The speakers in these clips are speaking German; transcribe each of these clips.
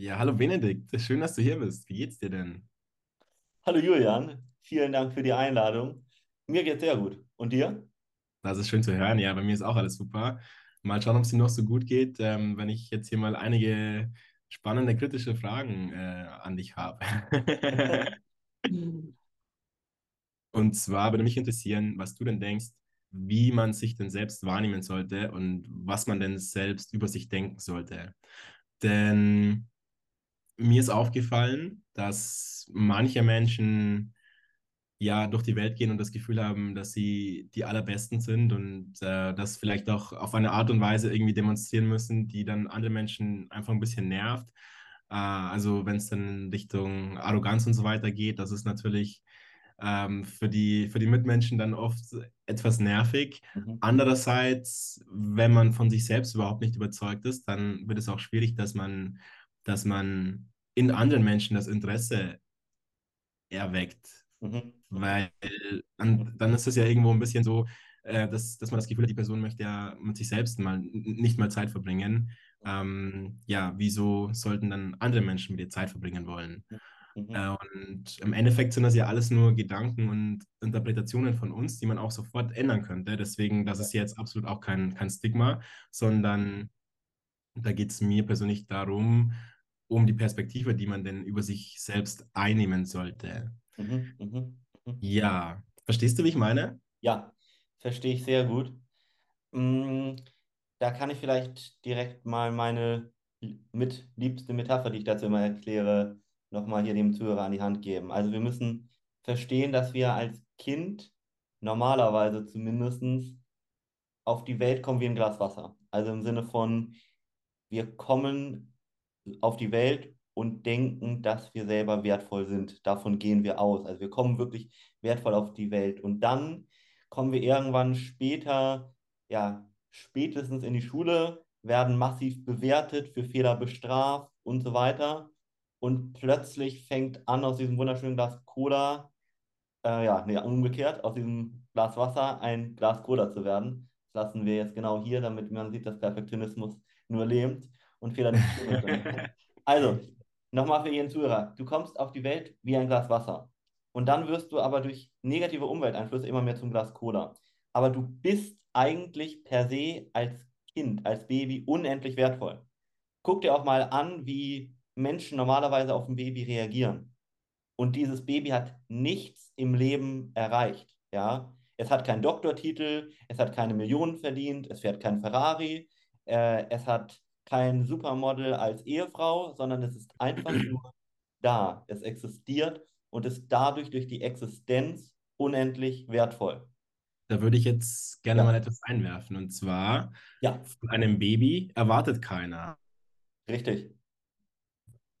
Ja, hallo Benedikt, schön, dass du hier bist. Wie geht's dir denn? Hallo Julian, vielen Dank für die Einladung. Mir geht's sehr gut. Und dir? Das ist schön zu hören. Ja, bei mir ist auch alles super. Mal schauen, ob es dir noch so gut geht, ähm, wenn ich jetzt hier mal einige spannende, kritische Fragen äh, an dich habe. Und zwar würde mich interessieren, was du denn denkst, wie man sich denn selbst wahrnehmen sollte und was man denn selbst über sich denken sollte. Denn mir ist aufgefallen, dass manche Menschen ja durch die Welt gehen und das Gefühl haben, dass sie die Allerbesten sind und äh, das vielleicht auch auf eine Art und Weise irgendwie demonstrieren müssen, die dann andere Menschen einfach ein bisschen nervt. Äh, also wenn es dann in Richtung Arroganz und so weiter geht, das ist natürlich ähm, für die, für die Mitmenschen dann oft etwas nervig. Mhm. Andererseits, wenn man von sich selbst überhaupt nicht überzeugt ist, dann wird es auch schwierig, dass man, dass man in anderen Menschen das Interesse erweckt. Mhm. Weil dann, dann ist es ja irgendwo ein bisschen so, äh, dass, dass man das Gefühl hat, die Person möchte ja mit sich selbst mal nicht mal Zeit verbringen. Ähm, ja, wieso sollten dann andere Menschen mit ihr Zeit verbringen wollen? Mhm. Äh, und im Endeffekt sind das ja alles nur Gedanken und Interpretationen von uns, die man auch sofort ändern könnte. Deswegen, das ist jetzt absolut auch kein, kein Stigma, sondern da geht es mir persönlich darum, um die Perspektive, die man denn über sich selbst einnehmen sollte. Mhm. Mhm. Mhm. Ja, verstehst du, wie ich meine? Ja, verstehe ich sehr gut. Mm, Da kann ich vielleicht direkt mal meine mit liebste Metapher, die ich dazu immer erkläre, nochmal hier dem Zuhörer an die Hand geben. Also wir müssen verstehen, dass wir als Kind normalerweise zumindest auf die Welt kommen wie ein Glas Wasser. Also im Sinne von, wir kommen auf die Welt und denken, dass wir selber wertvoll sind. Davon gehen wir aus. Also wir kommen wirklich wertvoll auf die Welt. Und dann kommen wir irgendwann später, ja, spätestens in die Schule, werden massiv bewertet, für Fehler bestraft und so weiter. Und plötzlich fängt an, aus diesem wunderschönen Glas Cola, äh, ja, nee, umgekehrt, aus diesem Glas Wasser ein Glas Cola zu werden. Das lassen wir jetzt genau hier, damit man sieht, dass Perfektionismus nur lähmt und Fehler nicht. Also, nochmal für jeden Zuhörer. Du kommst auf die Welt wie ein Glas Wasser. Und dann wirst du aber durch negative Umwelteinflüsse immer mehr zum Glas Cola. Aber du bist eigentlich per se als Kind, als Baby unendlich wertvoll. Guck dir auch mal an, wie Menschen normalerweise auf ein Baby reagieren. Und dieses Baby hat nichts im Leben erreicht. Ja? Es hat keinen Doktortitel, es hat keine Millionen verdient, es fährt kein Ferrari, äh, es hat kein Supermodel als Ehefrau, sondern es ist einfach nur da. Es existiert und ist dadurch durch die Existenz unendlich wertvoll. Da würde ich jetzt gerne mal Ja, etwas einwerfen. Und zwar, ja, von einem Baby erwartet keiner, richtig,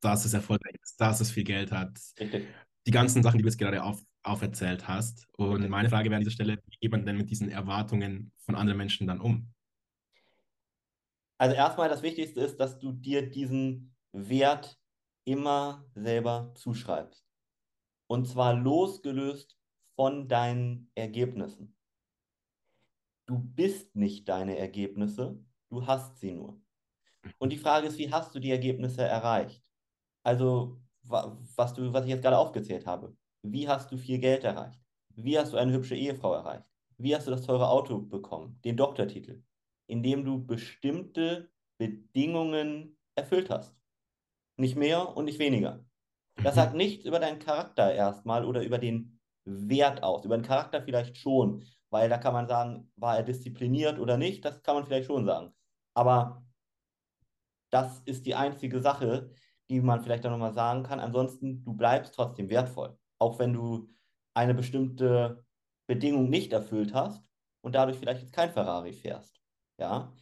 dass es erfolgreich ist, dass es viel Geld hat. richtig, Die ganzen Sachen, die du jetzt gerade auf, auferzählt hast. Und richtig. meine Frage wäre an dieser Stelle, wie geht man denn mit diesen Erwartungen von anderen Menschen dann um? Also erstmal das Wichtigste ist, dass du dir diesen Wert immer selber zuschreibst. Und zwar losgelöst von deinen Ergebnissen. Du bist nicht deine Ergebnisse, du hast sie nur. Und die Frage ist, wie hast du die Ergebnisse erreicht? Also, wa- was du, was ich jetzt gerade aufgezählt habe. Wie hast du viel Geld erreicht? Wie hast du eine hübsche Ehefrau erreicht? Wie hast du das teure Auto bekommen? Den Doktortitel? Indem du bestimmte Bedingungen erfüllt hast. Nicht mehr und nicht weniger. Das sagt Mhm. nichts über deinen Charakter erstmal oder über den Wert aus. Über den Charakter vielleicht schon, weil da kann man sagen, war er diszipliniert oder nicht, das kann man vielleicht schon sagen. Aber das ist die einzige Sache, die man vielleicht auch nochmal sagen kann. Ansonsten, du bleibst trotzdem wertvoll, auch wenn du eine bestimmte Bedingung nicht erfüllt hast und dadurch vielleicht jetzt kein Ferrari fährst. Ja,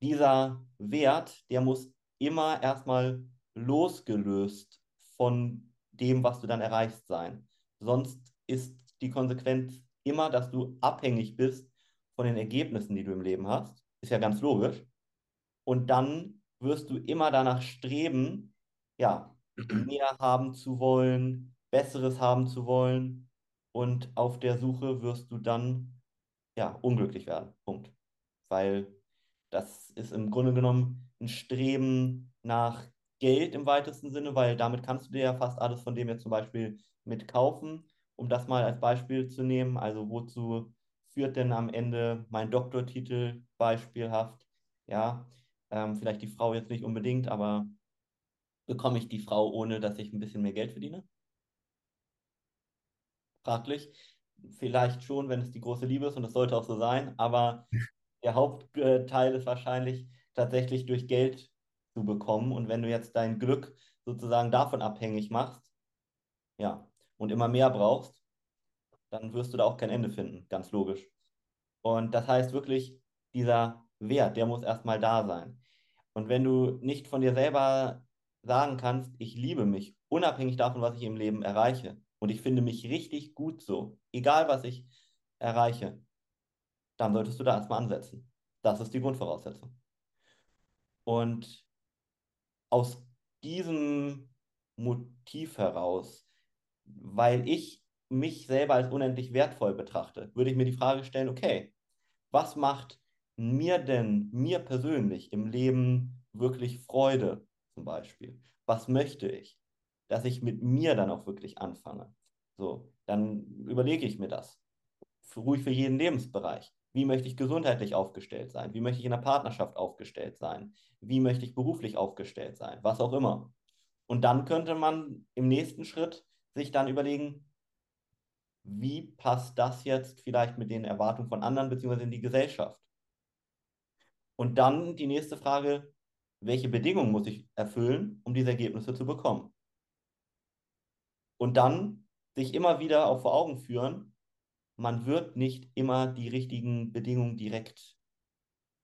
dieser Wert, der muss immer erstmal losgelöst von dem, was du dann erreichst, sein. Sonst ist die Konsequenz immer, dass du abhängig bist von den Ergebnissen, die du im Leben hast. Ist ja ganz logisch. Und dann wirst du immer danach streben, ja, mehr haben zu wollen, Besseres haben zu wollen. Und auf der Suche wirst du dann, ja, unglücklich werden. Punkt. Weil das ist im Grunde genommen ein Streben nach Geld im weitesten Sinne, weil damit kannst du dir ja fast alles von dem jetzt zum Beispiel mitkaufen, um das mal als Beispiel zu nehmen. Also wozu führt denn am Ende mein Doktortitel beispielhaft? Ja, ähm, vielleicht die Frau jetzt nicht unbedingt, aber bekomme ich die Frau, ohne dass ich ein bisschen mehr Geld verdiene? Fraglich. Vielleicht schon, wenn es die große Liebe ist und es sollte auch so sein, aber der Hauptteil ist wahrscheinlich tatsächlich durch Geld zu bekommen. Und wenn du jetzt dein Glück sozusagen davon abhängig machst, ja, und immer mehr brauchst, dann wirst du da auch kein Ende finden, ganz logisch. Und das heißt wirklich, dieser Wert, der muss erstmal da sein. Und wenn du nicht von dir selber sagen kannst, ich liebe mich, unabhängig davon, was ich im Leben erreiche, und ich finde mich richtig gut so, egal was ich erreiche, dann solltest du da erstmal ansetzen. Das ist die Grundvoraussetzung. Und aus diesem Motiv heraus, weil ich mich selber als unendlich wertvoll betrachte, würde ich mir die Frage stellen, okay, was macht mir denn, mir persönlich im Leben wirklich Freude zum Beispiel? Was möchte ich? Dass ich mit mir dann auch wirklich anfange. So, dann überlege ich mir das. Ruhig für jeden Lebensbereich. Wie möchte ich gesundheitlich aufgestellt sein? Wie möchte ich in der Partnerschaft aufgestellt sein? Wie möchte ich beruflich aufgestellt sein? Was auch immer. Und dann könnte man im nächsten Schritt sich dann überlegen, wie passt das jetzt vielleicht mit den Erwartungen von anderen beziehungsweise in die Gesellschaft? Und dann die nächste Frage, welche Bedingungen muss ich erfüllen, um diese Ergebnisse zu bekommen? Und dann sich immer wieder auch vor Augen führen, man wird nicht immer die richtigen Bedingungen direkt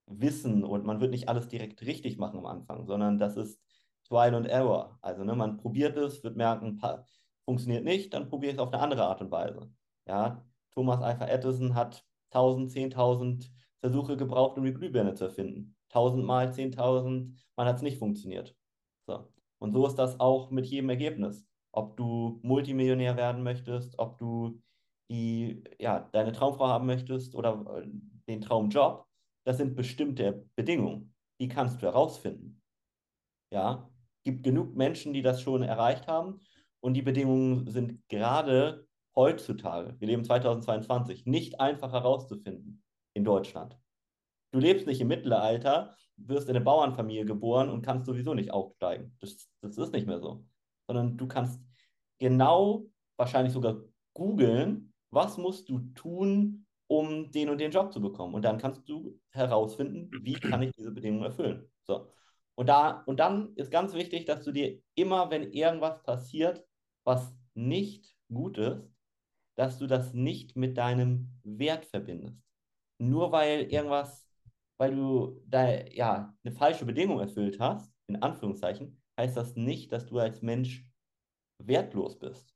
wissen und man wird nicht alles direkt richtig machen am Anfang, sondern das ist Trial and Error. Also ne, man probiert es, wird merken, funktioniert nicht, dann probiere ich es auf eine andere Art und Weise. Ja, Thomas Alpha Edison hat 1000, 10.000 Versuche gebraucht, um die Glühbirne zu erfinden. 1000 mal 10.000, man hat es nicht funktioniert. So. Und so ist das auch mit jedem Ergebnis. Ob du Multimillionär werden möchtest, ob du die, ja, deine Traumfrau haben möchtest oder äh, den Traumjob, das sind bestimmte Bedingungen. Die kannst du herausfinden. Ja, gibt genug Menschen, die das schon erreicht haben und die Bedingungen sind gerade heutzutage, wir leben 2022, nicht einfach herauszufinden in Deutschland. Du lebst nicht im Mittelalter, wirst in eine Bauernfamilie geboren und kannst sowieso nicht aufsteigen. Das, das ist nicht mehr so. Sondern du kannst genau, wahrscheinlich sogar googeln, was musst du tun, um den und den Job zu bekommen. Und dann kannst du herausfinden, wie kann ich diese Bedingungen erfüllen. So. Und, da, und dann ist ganz wichtig, dass du dir immer, wenn irgendwas passiert, was nicht gut ist, dass du das nicht mit deinem Wert verbindest. Nur weil irgendwas, weil du da ja eine falsche Bedingung erfüllt hast, in Anführungszeichen, heißt das nicht, dass du als Mensch wertlos bist.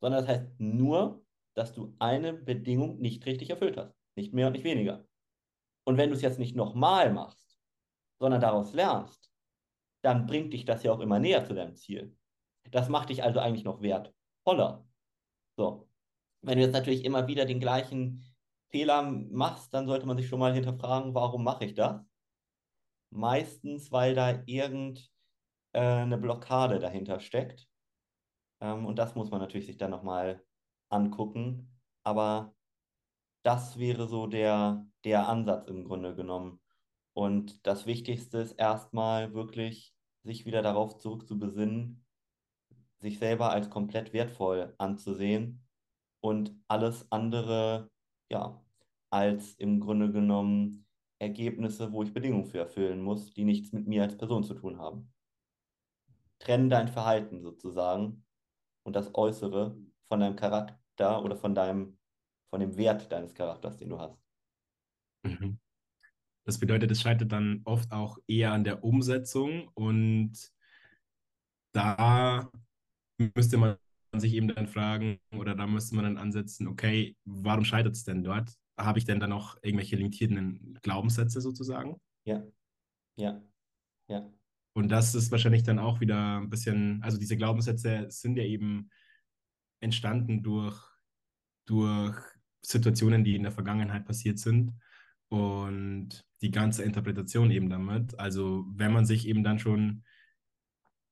Sondern das heißt nur, dass du eine Bedingung nicht richtig erfüllt hast. Nicht mehr und nicht weniger. Und wenn du es jetzt nicht nochmal machst, sondern daraus lernst, dann bringt dich das ja auch immer näher zu deinem Ziel. Das macht dich also eigentlich noch wertvoller. So. Wenn du jetzt natürlich immer wieder den gleichen Fehler machst, dann sollte man sich schon mal hinterfragen, warum mache ich das? Meistens, weil da irgendeine äh, Blockade dahinter steckt. Ähm, und das muss man natürlich sich dann nochmal angucken. Aber das wäre so der, der Ansatz im Grunde genommen. Und das Wichtigste ist erstmal wirklich, sich wieder darauf zurückzubesinnen, sich selber als komplett wertvoll anzusehen und alles andere, ja, als im Grunde genommen Ergebnisse, wo ich Bedingungen für erfüllen muss, die nichts mit mir als Person zu tun haben. Trenn dein Verhalten sozusagen und das Äußere von deinem Charakter oder von deinem, von dem Wert deines Charakters, den du hast. Mhm. Das bedeutet, es scheitert dann oft auch eher an der Umsetzung und da müsste man sich eben dann fragen oder da müsste man dann ansetzen, okay, warum scheitert es denn dort? Habe ich denn dann noch irgendwelche limitierenden Glaubenssätze sozusagen? Ja, ja, ja. Und das ist wahrscheinlich dann auch wieder ein bisschen, also diese Glaubenssätze sind ja eben entstanden durch, durch Situationen, die in der Vergangenheit passiert sind und die ganze Interpretation eben damit. Also wenn man sich eben dann schon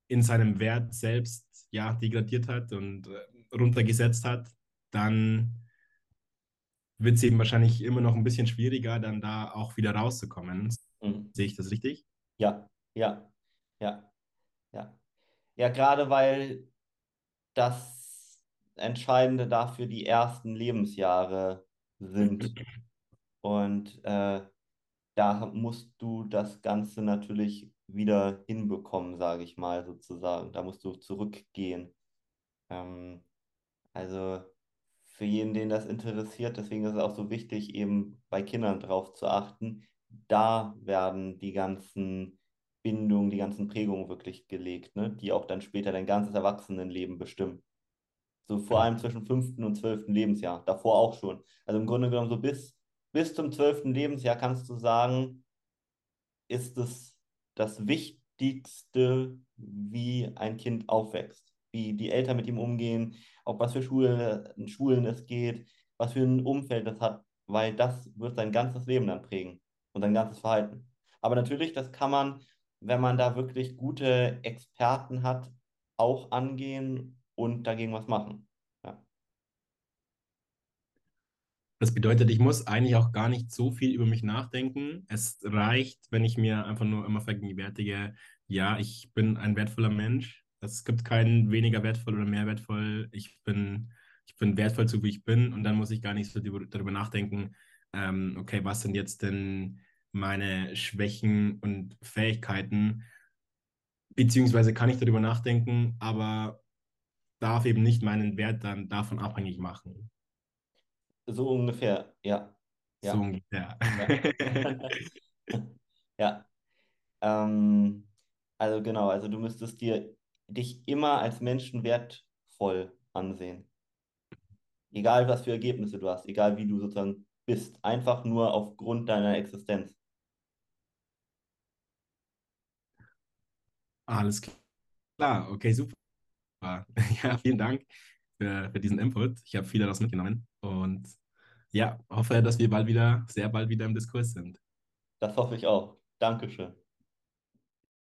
in seinem Wert selbst ja degradiert hat und äh, runtergesetzt hat, dann wird es eben wahrscheinlich immer noch ein bisschen schwieriger, dann da auch wieder rauszukommen. Mhm. Sehe ich das richtig? Ja, ja, ja, ja. Ja, gerade weil das Entscheidende dafür die ersten Lebensjahre sind. Und äh, da musst du das Ganze natürlich wieder hinbekommen, sage ich mal sozusagen. Da musst du zurückgehen. Ähm, also für jeden, den das interessiert, deswegen ist es auch so wichtig, eben bei Kindern drauf zu achten. Da werden die ganzen Bindungen, die ganzen Prägungen wirklich gelegt, ne? die auch dann später dein ganzes Erwachsenenleben bestimmen. So vor allem zwischen fünften und zwölften Lebensjahr, davor auch schon. Also im Grunde genommen so bis, bis zum zwölften Lebensjahr kannst du sagen, ist es das Wichtigste, wie ein Kind aufwächst, wie die Eltern mit ihm umgehen, auch was für Schulen, Schulen es geht, was für ein Umfeld es hat, weil das wird sein ganzes Leben dann prägen und sein ganzes Verhalten. Aber natürlich, das kann man, wenn man da wirklich gute Experten hat, auch angehen und dagegen was machen. Ja. Das bedeutet, ich muss eigentlich auch gar nicht so viel über mich nachdenken. Es reicht, wenn ich mir einfach nur immer vergegenwärtige, ja, ich bin ein wertvoller Mensch. Es gibt keinen weniger wertvoll oder mehr wertvoll. Ich bin, ich bin wertvoll so, wie ich bin. Und dann muss ich gar nicht so darüber nachdenken, ähm, okay, was sind jetzt denn meine Schwächen und Fähigkeiten? Beziehungsweise kann ich darüber nachdenken, aber darf eben nicht meinen Wert dann davon abhängig machen. So ungefähr, ja. So Ja. ungefähr. Ja. Ja. Ähm, also genau, also du müsstest dir dich immer als Menschen wertvoll ansehen. Egal, was für Ergebnisse du hast, egal wie du sozusagen bist, einfach nur aufgrund deiner Existenz. Alles klar, okay, super. Ja, vielen Dank für, für diesen Input. Ich habe viel daraus mitgenommen und ja, hoffe, dass wir bald wieder, sehr bald wieder im Diskurs sind. Das hoffe ich auch. Dankeschön.